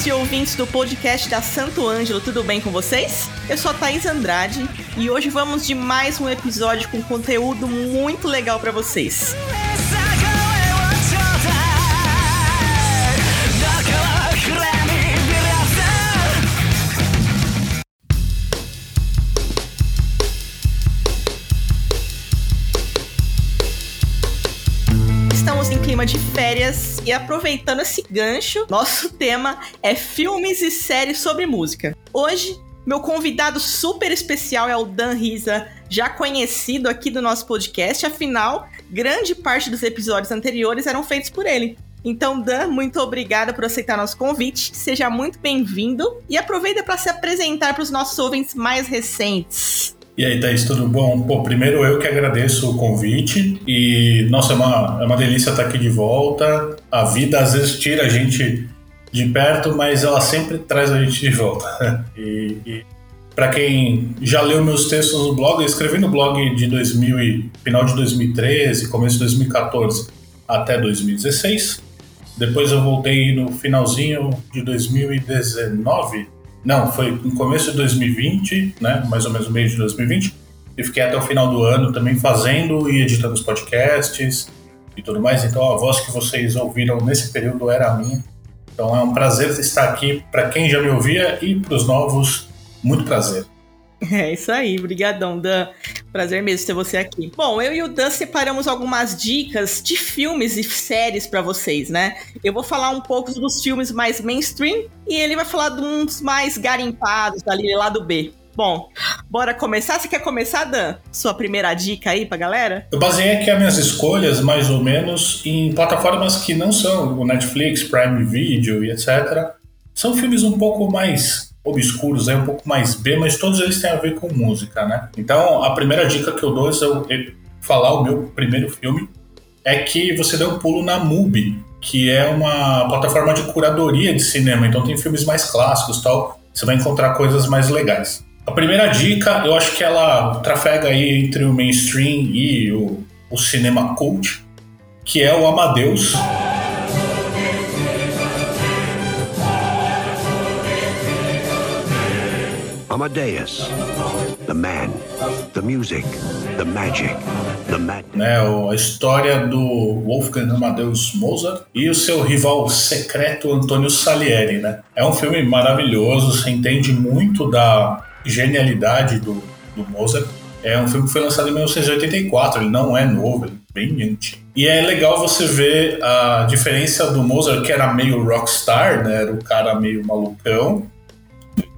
amigos e ouvintes do podcast da Santo Ângelo, tudo bem com vocês? Eu sou a Thaís Andrade e hoje vamos de mais um episódio com conteúdo muito legal para vocês. clima de férias e aproveitando esse gancho, nosso tema é filmes e séries sobre música. Hoje, meu convidado super especial é o Dan Risa, já conhecido aqui do nosso podcast, afinal, grande parte dos episódios anteriores eram feitos por ele. Então, Dan, muito obrigada por aceitar nosso convite. Seja muito bem-vindo e aproveita para se apresentar para os nossos ouvintes mais recentes. E aí, Thaís, tudo bom? Pô, primeiro eu que agradeço o convite e, nossa, é uma, é uma delícia estar aqui de volta. A vida às vezes tira a gente de perto, mas ela sempre traz a gente de volta. e, e para quem já leu meus textos no blog, eu escrevi no blog de 2000 e, final de 2013, começo de 2014 até 2016. Depois eu voltei no finalzinho de 2019 não, foi no começo de 2020, né? Mais ou menos no meio de 2020. E fiquei até o final do ano também fazendo e editando os podcasts e tudo mais. Então a voz que vocês ouviram nesse período era a minha. Então é um prazer estar aqui para quem já me ouvia e para os novos, muito prazer. É isso aí, brigadão, Dan. Prazer mesmo ter você aqui. Bom, eu e o Dan separamos algumas dicas de filmes e séries para vocês, né? Eu vou falar um pouco dos filmes mais mainstream e ele vai falar de uns mais garimpados ali lá do B. Bom, bora começar? Você quer começar, Dan? Sua primeira dica aí pra galera? Eu baseei aqui as minhas escolhas, mais ou menos, em plataformas que não são o Netflix, Prime Video e etc. São filmes um pouco mais obscuros, é um pouco mais B, mas todos eles têm a ver com música, né? Então, a primeira dica que eu dou é eu falar o meu primeiro filme é que você dê um pulo na MUBI, que é uma plataforma de curadoria de cinema, então tem filmes mais clássicos tal, você vai encontrar coisas mais legais. A primeira dica, eu acho que ela trafega aí entre o mainstream e o, o cinema cult, que é o Amadeus. Amadeus. The man, the music, the magic, the madness. Né, a história do Wolfgang Amadeus Mozart e o seu rival secreto Antônio Salieri, né? É um filme maravilhoso, você entende muito da genialidade do, do Mozart. É um filme que foi lançado em 1984, ele não é novo, ele é bem antigo. E é legal você ver a diferença do Mozart, que era meio rockstar, né? Era o cara meio malucão,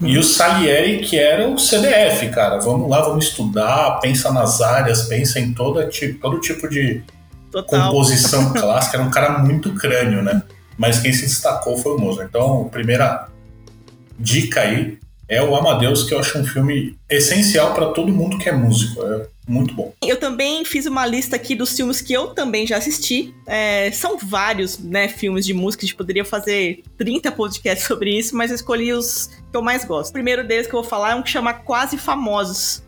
e o Salieri, que era o CDF, cara. Vamos lá, vamos estudar, pensa nas áreas, pensa em todo tipo, todo tipo de Total. composição clássica. Era um cara muito crânio, né? Mas quem se destacou foi o Mozart. Então, primeira dica aí é o Amadeus, que eu acho um filme essencial para todo mundo que é músico. É muito bom. Eu também fiz uma lista aqui dos filmes que eu também já assisti. É, são vários, né, filmes de música. A gente poderia fazer 30 podcasts sobre isso, mas eu escolhi os que eu mais gosto. O primeiro deles que eu vou falar é um que chama Quase Famosos.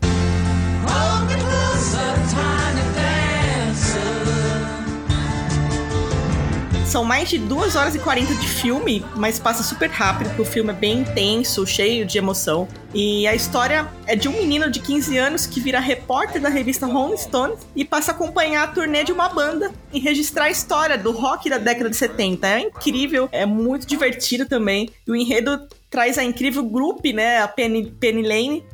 São mais de 2 horas e 40 de filme, mas passa super rápido, porque o filme é bem intenso, cheio de emoção. E a história é de um menino de 15 anos que vira repórter da revista Rolling Stone e passa a acompanhar a turnê de uma banda e registrar a história do rock da década de 70. É incrível, é muito divertido também. E o enredo traz a incrível Group, né, a Penny, Penny Lane,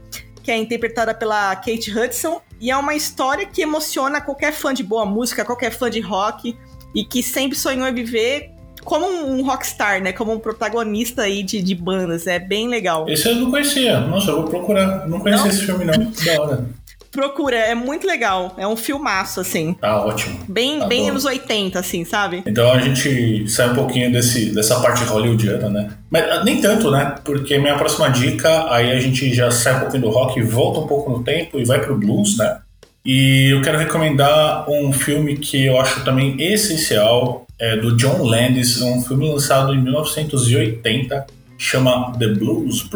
que é interpretada pela Kate Hudson, e é uma história que emociona qualquer fã de boa música, qualquer fã de rock e que sempre sonhou em viver como um rockstar, né? Como um protagonista aí de, de bandas. É bem legal. Esse eu não conhecia. Nossa, eu vou procurar. Não conhecia esse filme, não. Da hora. Procura, é muito legal. É um filmaço, assim. Ah, ótimo. Bem, bem anos 80, assim, sabe? Então a gente sai um pouquinho desse, dessa parte hollywoodiana, né? Mas ah, nem tanto, né? Porque minha próxima dica, aí a gente já sai um pouquinho do rock, volta um pouco no tempo e vai pro blues, né? E eu quero recomendar um filme que eu acho também essencial, é do John Landis, um filme lançado em 1980, chama The Blues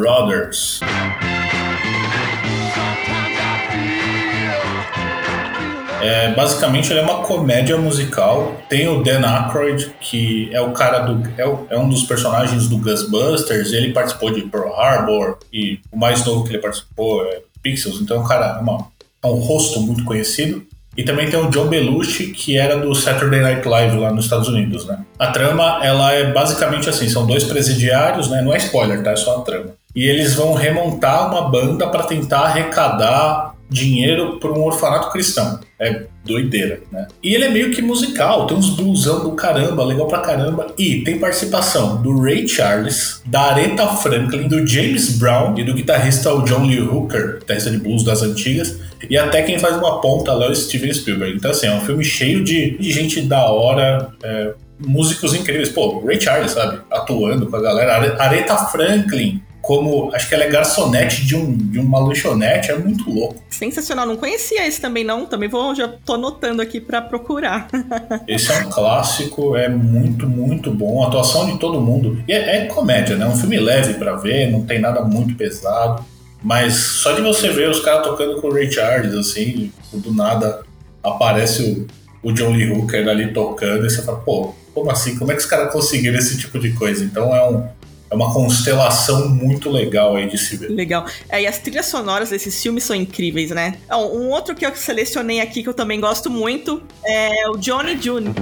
É, basicamente, ele é uma comédia musical. Tem o Dan Aykroyd, que é o cara do. É, é um dos personagens do Ghostbusters. Ele participou de Pearl Harbor. E o mais novo que ele participou é Pixels. Então, cara é, uma, é um rosto muito conhecido. E também tem o John Belushi, que era do Saturday Night Live lá nos Estados Unidos, né? A trama, ela é basicamente assim, são dois presidiários, né? Não é spoiler, tá? É só a trama. E eles vão remontar uma banda para tentar arrecadar dinheiro para um orfanato cristão. É doideira, né? E ele é meio que musical, tem uns blusão do caramba, legal pra caramba. E tem participação do Ray Charles, da Aretha Franklin, do James Brown e do guitarrista o John Lee Hooker, guitarrista de blues das antigas. E até quem faz uma ponta lá é o Steven Spielberg. Então, assim, é um filme cheio de, de gente da hora, é, músicos incríveis. Pô, Ray Charles, sabe? Atuando com a galera. Aretha Franklin, como acho que ela é garçonete de, um, de uma lanchonete, é muito louco. Sensacional, não conhecia esse também não, também vou, já tô anotando aqui para procurar. esse é um clássico, é muito, muito bom, a atuação de todo mundo. E é, é comédia, né? Um filme leve para ver, não tem nada muito pesado, mas só de você ver os caras tocando com o Ray Charles, assim, do nada aparece o, o John Lee Hooker ali tocando e você fala, pô, como assim? Como é que os caras conseguiram esse tipo de coisa? Então é um é uma constelação muito legal aí de se ver. Legal. É, e as trilhas sonoras desses filmes são incríveis, né? Um outro que eu selecionei aqui que eu também gosto muito é o Johnny June.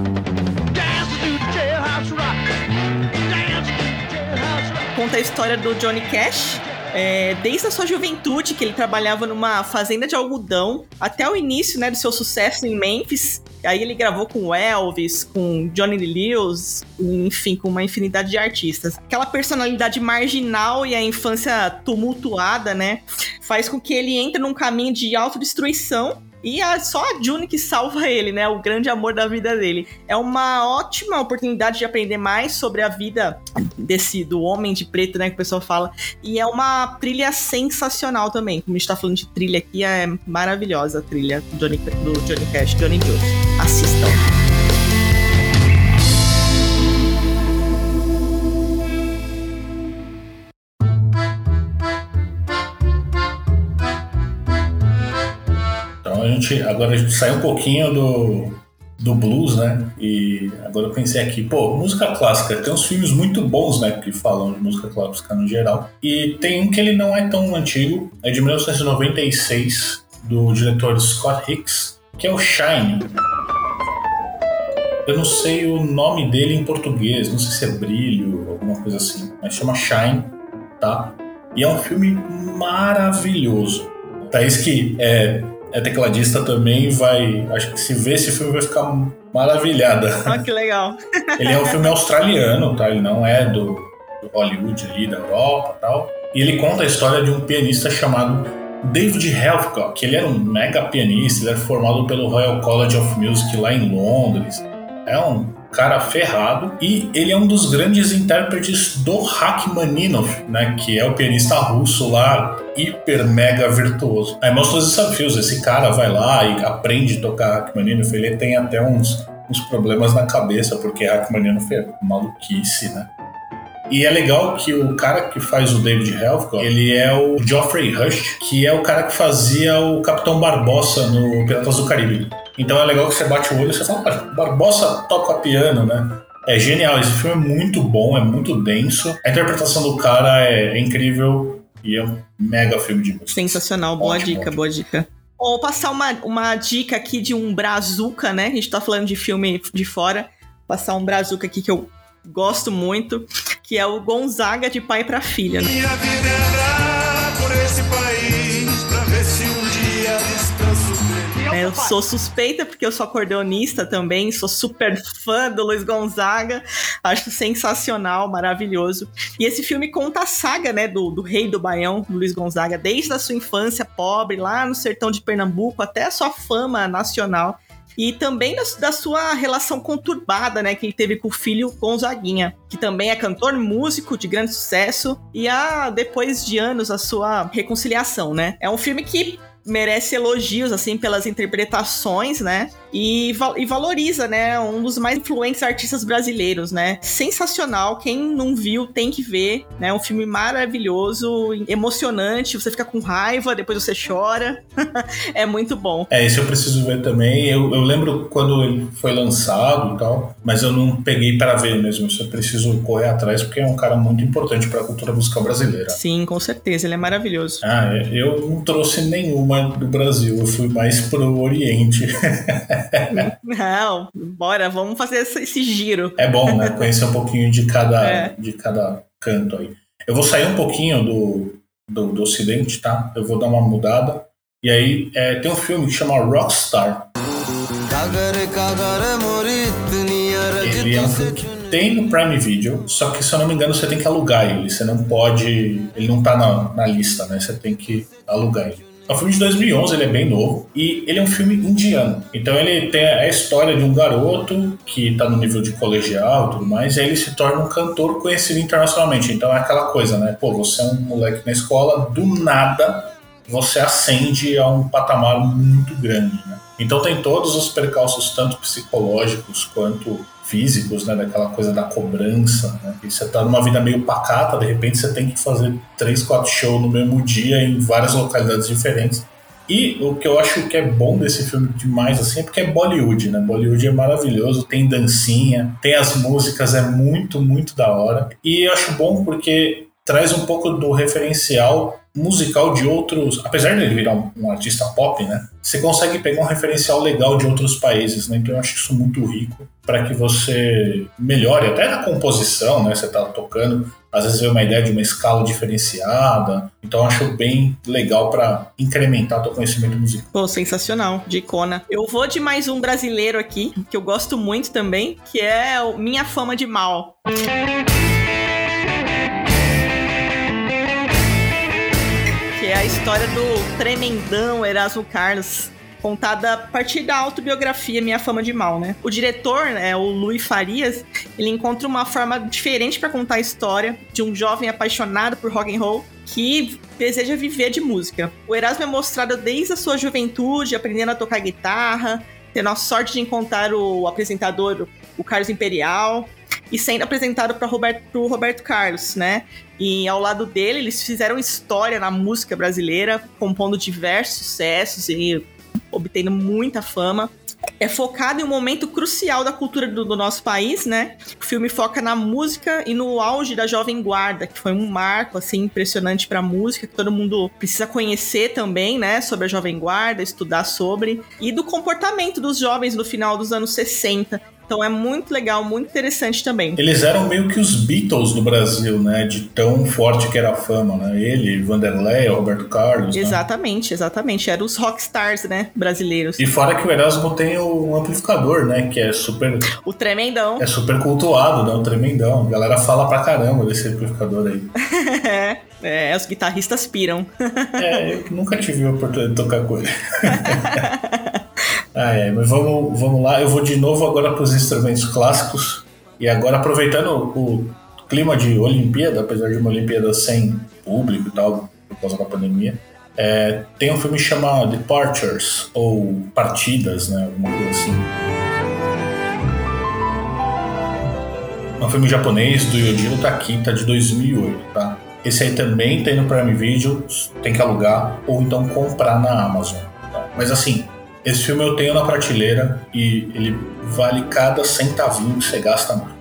Conta a história do Johnny Cash, é, desde a sua juventude, que ele trabalhava numa fazenda de algodão, até o início né, do seu sucesso em Memphis. Aí ele gravou com Elvis, com Johnny Lewis, enfim, com uma infinidade de artistas. Aquela personalidade marginal e a infância tumultuada, né, faz com que ele entre num caminho de autodestruição e só a June que salva ele, né? O grande amor da vida dele. É uma ótima oportunidade de aprender mais sobre a vida desse do homem de preto, né? Que o pessoal fala. E é uma trilha sensacional também. Como a gente tá falando de trilha aqui, é maravilhosa a trilha do Johnny, do Johnny Cash, Johnny June. Assistam. a gente agora a gente sai um pouquinho do, do blues, né? E agora eu pensei aqui, pô, música clássica, tem uns filmes muito bons, né, que falam de música clássica no geral. E tem um que ele não é tão antigo, é de 1996, do diretor Scott Hicks, que é o Shine. Eu não sei o nome dele em português, não sei se é Brilho, alguma coisa assim, mas chama Shine, tá? E é um filme maravilhoso. Thaís que é é tecladista também, vai. Acho que se ver esse filme vai ficar maravilhada. Ah, que legal. Ele é um filme australiano, tá? Ele não é do, do Hollywood ali, da Europa tal. E ele conta a história de um pianista chamado David Helfgott, que ele era um mega pianista, ele era formado pelo Royal College of Music lá em Londres. É um cara ferrado e ele é um dos grandes intérpretes do Rachmaninoff, né, que é o pianista russo lá, hiper mega virtuoso. Aí mostra os desafios, esse cara vai lá e aprende a tocar Rachmaninoff, ele tem até uns, uns problemas na cabeça, porque Rachmaninoff é maluquice, né? E é legal que o cara que faz o David Helfgott, ele é o Geoffrey Rush, que é o cara que fazia o Capitão Barbossa no Piratas do Caribe. Então é legal que você bate o olho e você fala, Barbosa toca piano, né? É genial, esse filme é muito bom, é muito denso. A interpretação do cara é, incrível e é um mega filme de música. Sensacional, boa ótimo, dica, ótimo. boa dica. Vou passar uma, uma dica aqui de um brazuca, né? A gente tá falando de filme de fora. Passar um brazuca aqui que eu gosto muito, que é o Gonzaga de pai para filha. Né? Minha vida é eu sou suspeita porque eu sou acordeonista também, sou super fã do Luiz Gonzaga, acho sensacional, maravilhoso. E esse filme conta a saga, né, do, do rei do Baião, Luiz Gonzaga, desde a sua infância pobre, lá no sertão de Pernambuco, até a sua fama nacional e também da, da, sua relação conturbada, né, que ele teve com o filho Gonzaguinha, que também é cantor, músico de grande sucesso, e a depois de anos a sua reconciliação, né? É um filme que merece elogios, assim, pelas interpretações, né? E, e, valoriza, né? Um dos mais influentes artistas brasileiros, né? Sensacional. Quem não viu tem que ver, né? Um filme maravilhoso, emocionante. Você fica com raiva, depois você chora. é muito bom. É, esse eu preciso ver também. Eu, eu lembro quando ele foi lançado e tal, mas eu não peguei para ver mesmo. Isso eu preciso correr atrás porque é um cara muito importante para a cultura musical brasileira. Sim, com certeza. Ele é maravilhoso. Ah, é, eu não trouxe nenhuma do Brasil. Eu fui mais pro Oriente. Não, bora, vamos fazer esse giro. É bom, né? Conhecer um pouquinho de cada, é. de cada canto aí. Eu vou sair um pouquinho do, do, do Ocidente, tá? Eu vou dar uma mudada. E aí, é, tem um filme que chama Rockstar. Ele é um filme que tem no Prime Video, só que se eu não me engano você tem que alugar ele. Você não pode. Ele não tá na, na lista, né? Você tem que alugar ele. É um filme de 2011, ele é bem novo e ele é um filme indiano. Então ele tem a história de um garoto que está no nível de colegial e tudo mais, e aí ele se torna um cantor conhecido internacionalmente. Então é aquela coisa, né? Pô, você é um moleque na escola, do nada você ascende a um patamar muito grande, né? Então tem todos os percalços, tanto psicológicos quanto físicos, né? Daquela coisa da cobrança, né? E você tá numa vida meio pacata, de repente você tem que fazer três, quatro shows no mesmo dia em várias localidades diferentes. E o que eu acho que é bom desse filme demais, assim, é porque é Bollywood, né? Bollywood é maravilhoso, tem dancinha, tem as músicas, é muito, muito da hora. E eu acho bom porque traz um pouco do referencial musical de outros, apesar dele virar um, um, artista pop, né? Você consegue pegar um referencial legal de outros países, né? Então eu acho isso muito rico para que você melhore até na composição, né? Você tá tocando, às vezes vê uma ideia de uma escala diferenciada. Então eu acho bem legal para incrementar teu conhecimento musical. Pô, sensacional, de icona. Eu vou de mais um brasileiro aqui, que eu gosto muito também, que é o Minha Fama de Mal. É a história do tremendão Erasmo Carlos, contada a partir da autobiografia Minha Fama de Mal, né? O diretor, né, o Luiz Farias, ele encontra uma forma diferente para contar a história de um jovem apaixonado por rock and roll que deseja viver de música. O Erasmo é mostrado desde a sua juventude, aprendendo a tocar guitarra, tendo a sorte de encontrar o apresentador, o Carlos Imperial, e sendo apresentado para Roberto, Roberto Carlos, né? E ao lado dele, eles fizeram história na música brasileira, compondo diversos sucessos e obtendo muita fama. É focado em um momento crucial da cultura do, do, nosso país, né? O filme foca na música e no auge da Jovem Guarda, que foi um marco assim impressionante para a música, que todo mundo precisa conhecer também, né, sobre a Jovem Guarda, estudar sobre e do comportamento dos jovens no final dos anos 60. Então é muito legal, muito interessante também. Eles eram meio que os Beatles do Brasil, né? De tão forte que era a fama, né? Ele, Vanderlei, Roberto Carlos. Né? Exatamente, né? exatamente. Eram os rockstars, né? Brasileiros. E fora que o Erasmo tem o amplificador, né? Que é super. O tremendão. É super cultuado, né? O tremendão. A galera fala pra caramba desse amplificador aí. é, é, os guitarristas piram. é, eu nunca tive a oportunidade de tocar com ele. Ah, é, mas vamos, vamos lá. Eu vou de novo agora para os instrumentos clássicos. E agora, aproveitando o clima de Olimpíada, apesar de uma Olimpíada sem público e tal, por causa da pandemia, é, tem um filme chamado Departures, ou Partidas, né? Alguma coisa assim. É um filme japonês do Yojiro Takita de 2008, tá? Esse aí também tem no Prime Video, tem que alugar ou então comprar na Amazon. Tá? Mas assim, esse filme eu tenho na prateleira e ele vale cada centavinho que você gasta mais.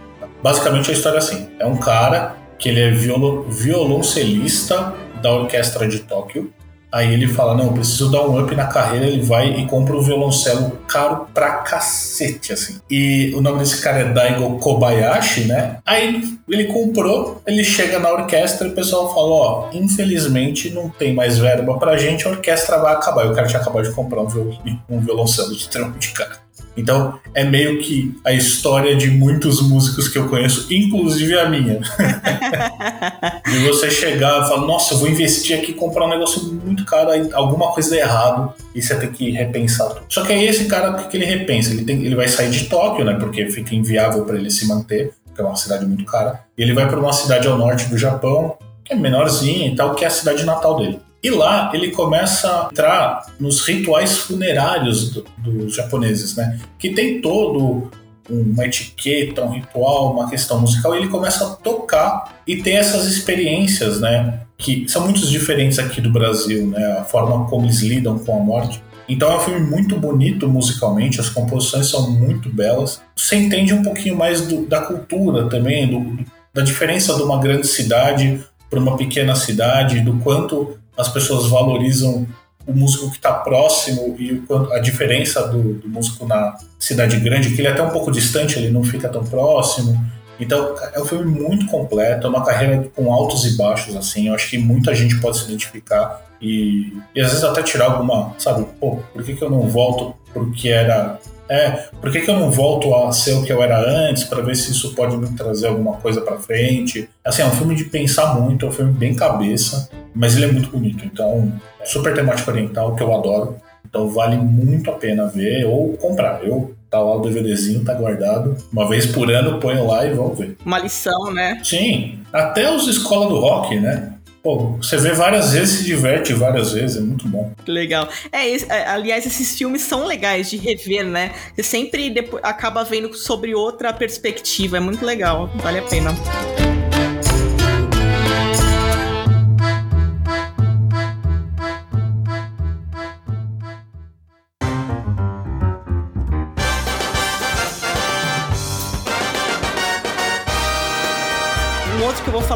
Basicamente a história é assim: é um cara que ele é violo, violoncelista da orquestra de Tóquio Aí ele fala: Não, preciso dar um up na carreira. Ele vai e compra um violoncelo caro pra cacete, assim. E o nome desse cara é Daigo Kobayashi, né? Aí ele comprou, ele chega na orquestra e o pessoal fala: Ó, infelizmente não tem mais verba pra gente, a orquestra vai acabar. E o cara tinha acabado de comprar um, um violoncelo extremamente caro. Então é meio que a história de muitos músicos que eu conheço, inclusive a minha. de você chegar e falar, nossa, eu vou investir aqui comprar um negócio muito caro, alguma coisa errado e você tem que repensar tudo. Só que aí esse cara, o que, que ele repensa? Ele, tem, ele vai sair de Tóquio, né? Porque fica inviável para ele se manter, porque é uma cidade muito cara. E ele vai para uma cidade ao norte do Japão, que é menorzinha e tal, que é a cidade natal dele. E lá ele começa a entrar nos rituais funerários do, dos japoneses, né? Que tem todo uma etiqueta, um ritual, uma questão musical, e ele começa a tocar e tem essas experiências, né? Que são muito diferentes aqui do Brasil, né? A forma como eles lidam com a morte. Então é um filme muito bonito musicalmente, as composições são muito belas. Você entende um pouquinho mais do, da cultura também, do, da diferença de uma grande cidade para uma pequena cidade, do quanto as pessoas valorizam o músico que está próximo e a diferença do, do, músico na cidade grande, que ele é até um pouco distante, ele não fica tão próximo. Então é um filme muito completo, é uma carreira com altos e baixos, assim. Eu acho que muita gente pode se identificar e, e às vezes até tirar alguma, sabe, pô, por que, que eu não volto pro que era. É, por que, que eu não volto a ser o que eu era antes para ver se isso pode me trazer alguma coisa para frente? Assim, é um filme de pensar muito, é um filme bem cabeça, mas ele é muito bonito. Então, é super temático oriental, que eu adoro. Então vale muito a pena ver ou comprar. Eu tá lá o DVDzinho, tá guardado. Uma vez por ano ponho lá e vamos ver. Uma lição, né? Sim. Até os Escola do Rock, né? Pô, você vê várias vezes, se diverte várias vezes, é muito bom. Legal. É, é, aliás, esses filmes são legais de rever, né? Você sempre depois, acaba vendo sobre outra perspectiva, é muito legal, vale a pena.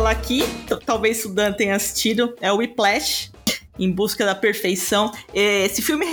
Falar aqui, talvez o Dan tenha assistido, é o Whiplash. Em busca da perfeição. Esse filme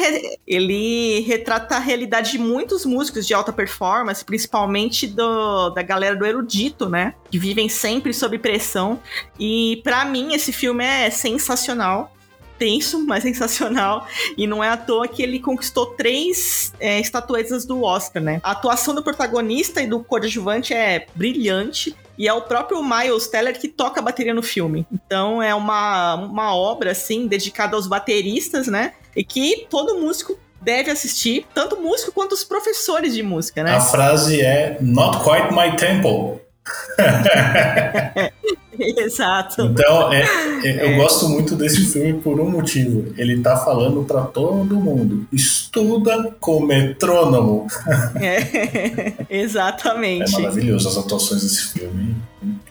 ele retrata a realidade de muitos músicos de alta performance, principalmente do, da galera do erudito, né? Que vivem sempre sob pressão. E para mim esse filme é sensacional tenso, mas sensacional. E não é à toa que ele conquistou três é, estatuetas do Oscar, né? A atuação do protagonista e do coadjuvante é brilhante. E é o próprio Miles Teller que toca a bateria no filme. Então é uma, uma obra, assim, dedicada aos bateristas, né? E que todo músico deve assistir, tanto músico quanto os professores de música, né? A frase é Not quite my tempo. Exato. Então, é, é, eu é. gosto muito desse filme por um motivo. Ele tá falando para todo mundo: estuda com metrônomo. É, exatamente. É maravilhoso as atuações desse filme.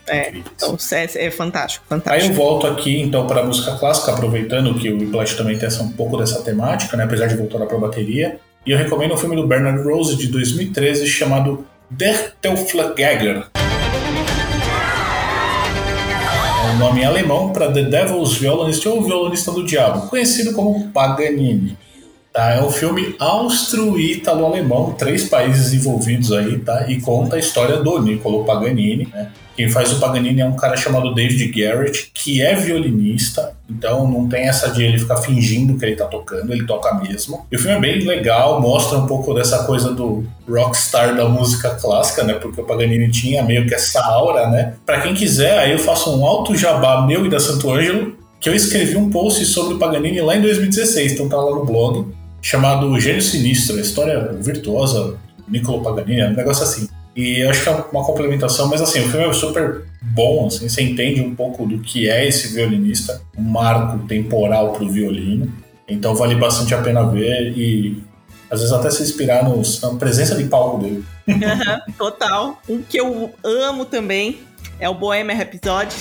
É, então, é, é, fantástico, fantástico. Aí eu volto aqui então para a música clássica, aproveitando que o Whiplash também tem essa, um pouco dessa temática, né, apesar de voltar para a bateria. E eu recomendo um filme do Bernard Rose de 2013 chamado Der Teufelsgänger. Um nome em alemão para The Devil's Violinist ou Violonista do Diabo, conhecido como Paganini. Tá, é um filme austro-ítalo-alemão, três países envolvidos aí, tá? E conta a história do Niccolo Paganini, né? Quem faz o Paganini é um cara chamado David Garrett, que é violinista, então não tem essa de ele ficar fingindo que ele tá tocando, ele toca mesmo. E o filme é bem legal, mostra um pouco dessa coisa do rockstar da música clássica, né? Porque o Paganini tinha meio que essa aura, né? Para quem quiser, aí eu faço um alto jabá meu e da Santo Ângelo, que eu escrevi um post sobre o Paganini lá em 2016, então tá lá no blog, chamado Gênio Sinistro, a história virtuosa Niccolo Paganini, é um negócio assim. E acho que é uma complementação, mas assim, o filme é super bom, assim, você entende um pouco do que é esse violinista, um marco temporal para o violino. Então vale bastante a pena ver e às vezes até se inspirar nos, na presença de palco dele. total. Um que eu amo também é o Bohemian Rhapsody.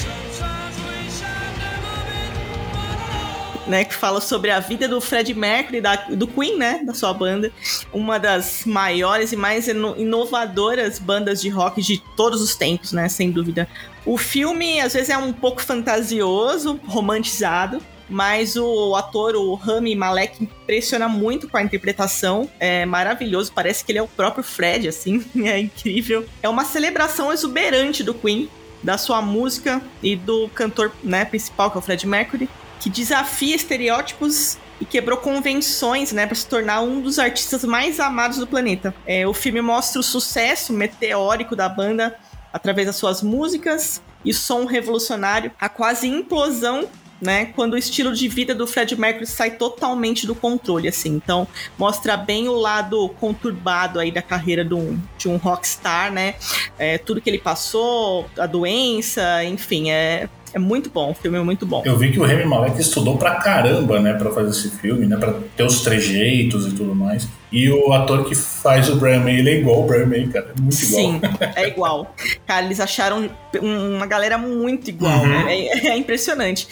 Né, que fala sobre a vida do Fred Mercury, da, do Queen, né, da sua banda, uma das maiores e mais inovadoras bandas de rock de todos os tempos, né, sem dúvida. O filme às vezes é um pouco fantasioso, romantizado, mas o ator, o Rami Malek, impressiona muito com a interpretação. É maravilhoso, parece que ele é o próprio Fred, assim, é incrível. É uma celebração exuberante do Queen, da sua música e do cantor né, principal, que é o Fred Mercury que desafia estereótipos e quebrou convenções, né, para se tornar um dos artistas mais amados do planeta. É, o filme mostra o sucesso meteórico da banda através das suas músicas e som revolucionário, a quase implosão né, quando o estilo de vida do Fred Mercury sai totalmente do controle, assim. Então, mostra bem o lado conturbado aí da carreira de um, de um rockstar, né? É, tudo que ele passou, a doença, enfim, é É muito bom, o filme é muito bom. Eu vi que o Remy Malek estudou pra caramba, né, pra fazer esse filme, né, pra ter os trejeitos e tudo mais. E o ator que faz o Brian May, ele é igual o Brian May, cara. É muito igual. Sim, é igual. Cara, eles acharam uma galera muito igual, uhum. né? É, é, impressionante.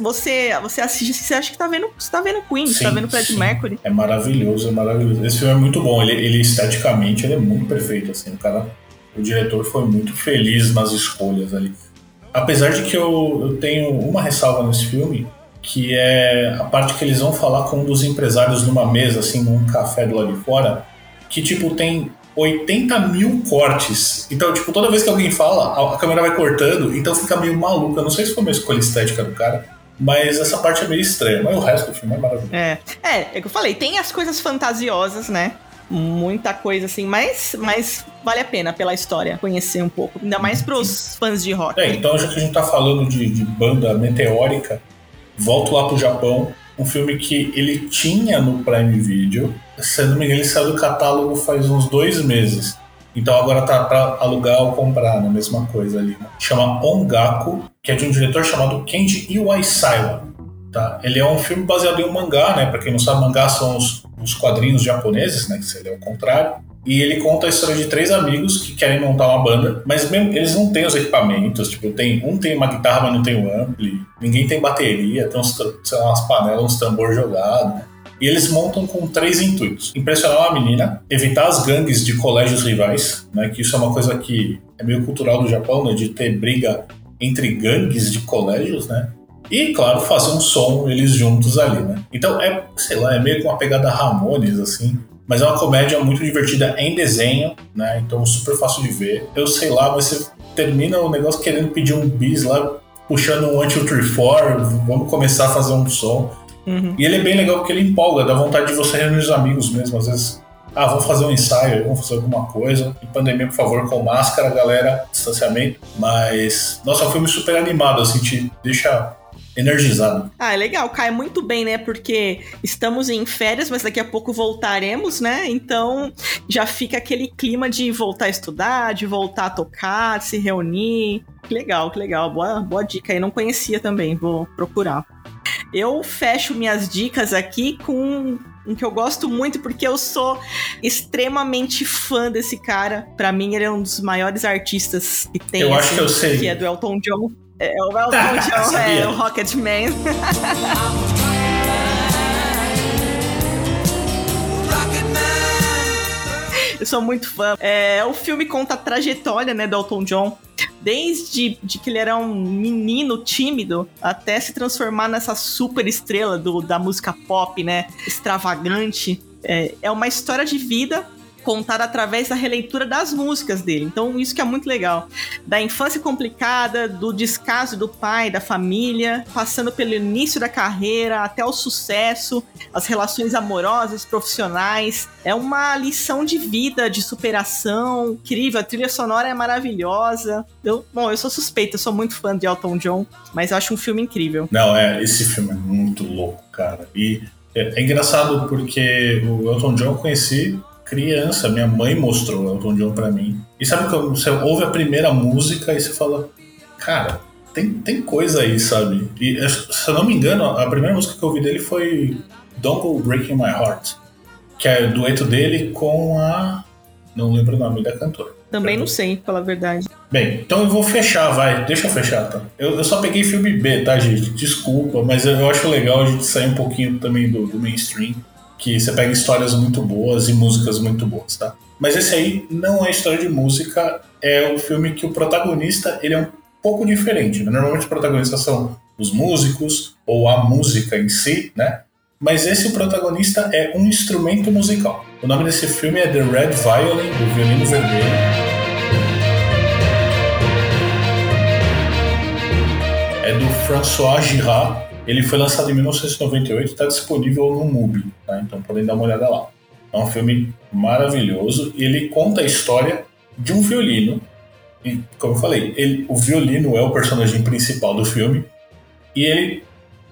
Você, você assiste, você acha que tá vendo, você tá vendo Queen, sim, você tá vendo Fred sim. Mercury. É maravilhoso, é maravilhoso. Esse filme é muito bom. Ele, ele esteticamente, ele é muito perfeito, assim. O cara, o diretor foi muito feliz nas escolhas ali. Apesar de que eu, eu tenho uma ressalva nesse filme, que é a parte que eles vão falar com um dos empresários numa mesa, assim, num café do lado de fora, que, tipo, tem 80 mil cortes. Então, tipo, toda vez que alguém fala, a câmera vai cortando, então fica meio maluco. Eu não sei se foi uma escolha estética do cara, mas essa parte é meio estranha. Mas o resto do filme é maravilhoso. É, é, é que eu falei, tem as coisas fantasiosas, né? Muita coisa assim, mas, mas vale a pena pela história conhecer um pouco. Ainda mais pros fãs de rock. É, então já que a gente tá falando de, de banda meteórica, volto lá pro Japão. Um filme que ele tinha no Prime Video. Se não me engano, ele saiu do catálogo faz uns dois meses. Então agora tá para alugar ou comprar, na mesma coisa ali. Né? Chama Ongaku, que é de um diretor chamado Kenji Iwaisawa. Tá? Ele é um filme baseado em um mangá, né? Para quem não sabe, mangá são os, os quadrinhos japoneses, né? Que seria o contrário. E ele conta a história de três amigos que querem montar uma banda, mas mesmo, eles não têm os equipamentos. Tipo, tem, um tem uma guitarra, mas não tem um ampli. Ninguém tem bateria, tem uns, sei lá, umas panelas, uns tambor jogado. Né? E eles montam com três intuitos: impressionar uma menina, evitar as gangues de colégios rivais, né? Que isso é uma coisa que é meio cultural do Japão, né? De ter briga entre gangues de colégios, né? E, claro, fazer um som eles juntos ali, né? Então é, sei lá, é meio que uma pegada Ramones, assim. Mas é uma comédia muito divertida em desenho, né? Então super fácil de ver. Eu sei lá, você termina o negócio querendo pedir um bis lá, puxando um Until Tree For, vamos começar a fazer um som. Uhum. E ele é bem legal porque ele empolga, dá vontade de você reunir os amigos mesmo. Às vezes, ah, vamos fazer um ensaio, vamos fazer alguma coisa. Em pandemia, por favor, com máscara, galera, distanciamento. Mas, nossa, é um filme super animado, assim, te deixa energizado. Ah, é legal, cai muito bem, né? Porque estamos em férias, mas daqui a pouco voltaremos, né? Então já fica aquele clima de voltar a estudar, de voltar a tocar, de se reunir. Que legal, que legal. Boa, boa dica aí, não conhecia também, vou procurar. Eu fecho minhas dicas aqui com um que eu gosto muito porque eu sou extremamente fã desse cara. Para mim ele é um dos maiores artistas que tem. Eu assim, acho que eu sei. Que é do Elton John. É, é o Elton John, é o Rocketman. Eu sou muito fã. É, o filme conta a trajetória, né, do Elton John. Desde de que ele era um menino tímido até se transformar nessa super estrela do, da música pop, né? Extravagante. É, é uma história de vida contada através da releitura das músicas dele. Então, isso que é muito legal. Da infância complicada, do descaso do pai, da família, passando pelo início da carreira até o sucesso, as relações amorosas, profissionais. É uma lição de vida, de superação incrível. A trilha sonora é maravilhosa. Eu, bom, eu sou suspeita, sou muito fã de Elton John, mas eu acho um filme incrível. Não, é, esse filme é muito louco, cara. E é, é engraçado porque o Elton John eu conheci criança, minha mãe mostrou Elton John para mim. E sabe quando você ouve a primeira música e você fala, cara, tem, tem coisa aí, sabe? E se eu não me engano, a primeira música que eu ouvi dele foi Don't Go Breaking My Heart, que é o dueto dele com a. Não lembro o nome da cantora. Também não sei, pela verdade. Bem, então eu vou fechar, vai. Deixa eu fechar, tá? Eu, eu só peguei filme B, tá, gente? Desculpa, mas eu, eu acho legal a gente sair um pouquinho também do, do mainstream que você pega histórias muito boas e músicas muito boas, tá? Mas esse aí não é história de música, é um filme que o protagonista ele é um pouco diferente. Né? Normalmente os protagonistas são os músicos ou a música em si, né? Mas esse o protagonista é um instrumento musical. O nome desse filme é The Red Violin, do violino vermelho. É do François Girard, ele foi lançado em 1998 e está disponível no MUBI, tá? então podem dar uma olhada lá. É um filme maravilhoso ele conta a história de um violino. E, como eu falei, ele, o violino é o personagem principal do filme e ele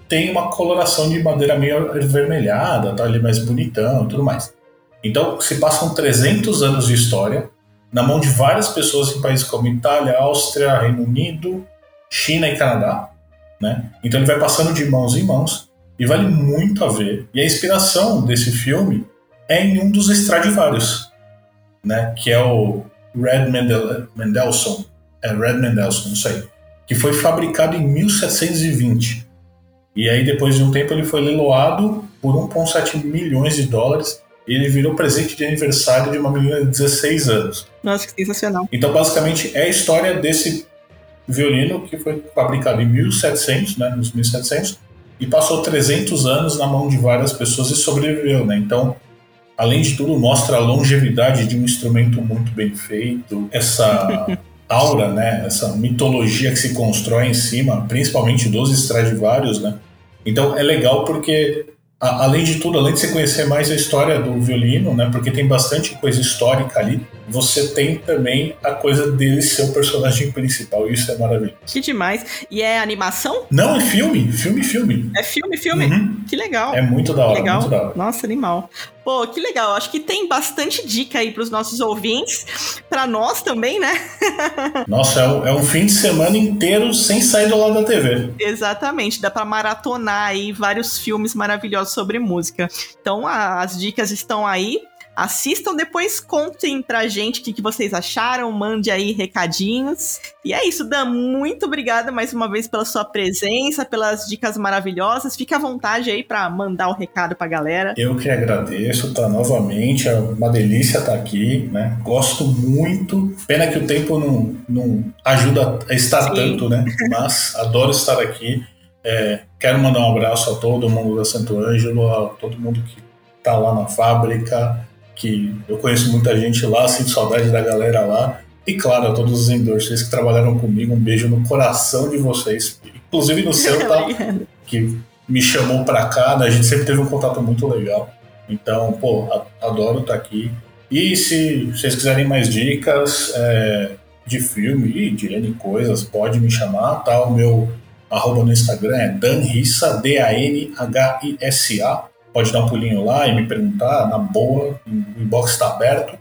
tem uma coloração de madeira meio avermelhada, tá? ele é mais bonitão e tudo mais. Então, se passam 300 anos de história na mão de várias pessoas em países como Itália, Áustria, Reino Unido, China e Canadá né? Então ele vai passando de mãos em mãos e vale muito a ver. E a inspiração desse filme é em um dos Stradivarius, né? Que é o Red Mendel Mendelssohn, é Red Mendelssohn, não sei, que foi fabricado em 1720. E aí depois de um tempo ele foi leiloado por 1,7 milhões de dólares e ele virou presente de aniversário de uma menina de 16 anos. Nossa, que sensacional. Então, basicamente, é a história desse violino que foi fabricado em 1700, né, nos 1700, e passou 300 anos na mão de várias pessoas e sobreviveu, né? Então, além de tudo, mostra a longevidade de um instrumento muito bem feito, essa aura, né, essa mitologia que se constrói em cima, principalmente dos Stradivarius, né? Então é legal porque além de tudo, além de você conhecer mais a história do violino, né, porque tem bastante coisa histórica ali, você tem também a coisa dele ser o personagem principal, e isso é maravilhoso. Que demais. E é animação? Não, é filme, filme, filme. É filme, filme? Uhum. Que legal. É muito da hora, legal. muito da hora. Nossa, animal. Pô, que legal. Acho que tem bastante dica aí para os nossos ouvintes, para nós também, né? Nossa, é um, é um, fim de semana inteiro sem sair do lado da TV. Exatamente, dá para maratonar aí vários filmes maravilhosos sobre música. Então, a, as dicas estão aí. Assistam, depois contem pra gente o que, que vocês acharam, mande aí recadinhos. E é isso, Dan, muito obrigada mais uma vez pela sua presença, pelas dicas maravilhosas. Fique à vontade aí para mandar o recado pra galera. Eu que agradeço, tá novamente, é uma delícia estar tá aqui, né? Gosto muito. Pena que o tempo não, não ajuda a estar Sim. tanto, né? Mas adoro estar aqui. É, quero mandar um abraço a todo mundo da Santo Ângelo, a todo mundo que tá lá na fábrica, que eu conheço muita gente lá, sinto saudade da galera lá. E claro, a todos os endorsers que trabalharam comigo, um beijo no coração de vocês, inclusive no seu, tá? que me chamou pra cá, né? a gente sempre teve um contato muito legal. Então, pô, adoro estar tá aqui. E se vocês quiserem mais dicas é, de filme e de N coisas, pode me chamar, tá? O meu arroba no Instagram é danhissa, D-A-N-H-I-S-A pode dar um pulinho lá e me perguntar, na boa, o inbox está aberto.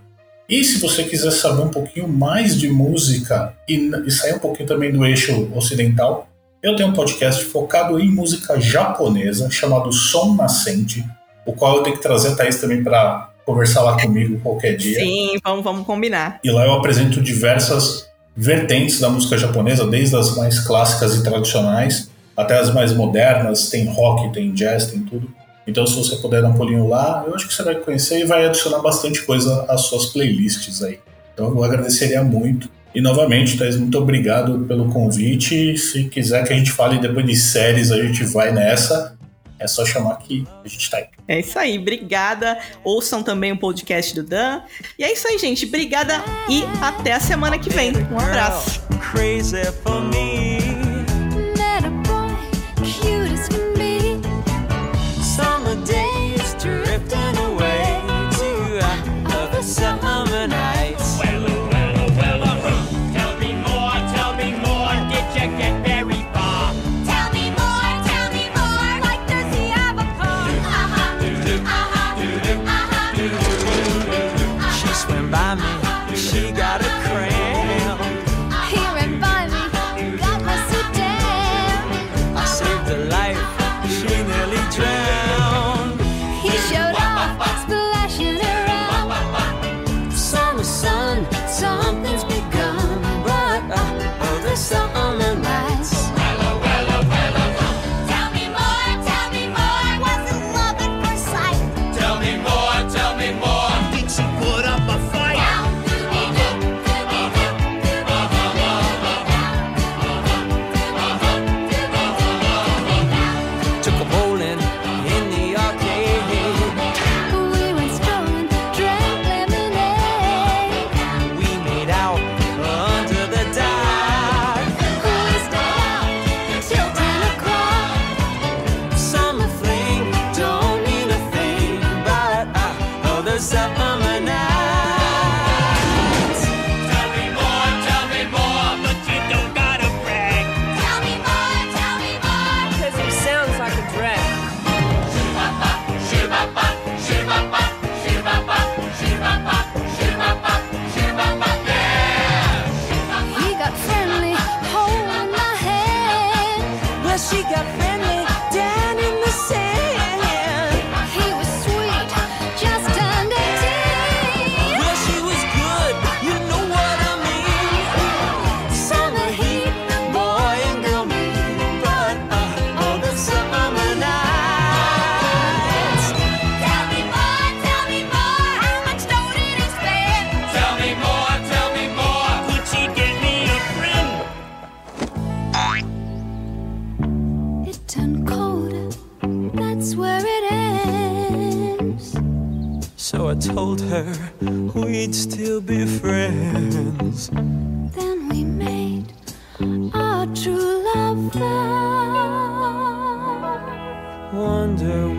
E se você quiser saber um pouquinho mais de música e, e sair um pouquinho também do eixo ocidental, eu tenho um podcast focado em música japonesa chamado Som Nascente, o qual eu tenho que trazer a Thaís também para conversar lá comigo qualquer dia. Sim, vamos, vamos combinar. E lá eu apresento diversas vertentes da música japonesa, desde as mais clássicas e tradicionais até as mais modernas, tem rock, tem jazz, tem tudo. Então, se você puder dar um pulinho lá, eu acho que você vai conhecer e vai adicionar bastante coisa às suas playlists aí. Então, eu agradeceria muito. E novamente, Thais, muito obrigado pelo convite. Se quiser que a gente fale depois de séries, a gente vai nessa. É só chamar que a gente tá aí. É isso aí, obrigada. Ouçam também o podcast do Dan. E é isso aí, gente. Obrigada e até a semana que vem. Um abraço. Told her we'd still be friends. Then we made our true love vow. Wonder.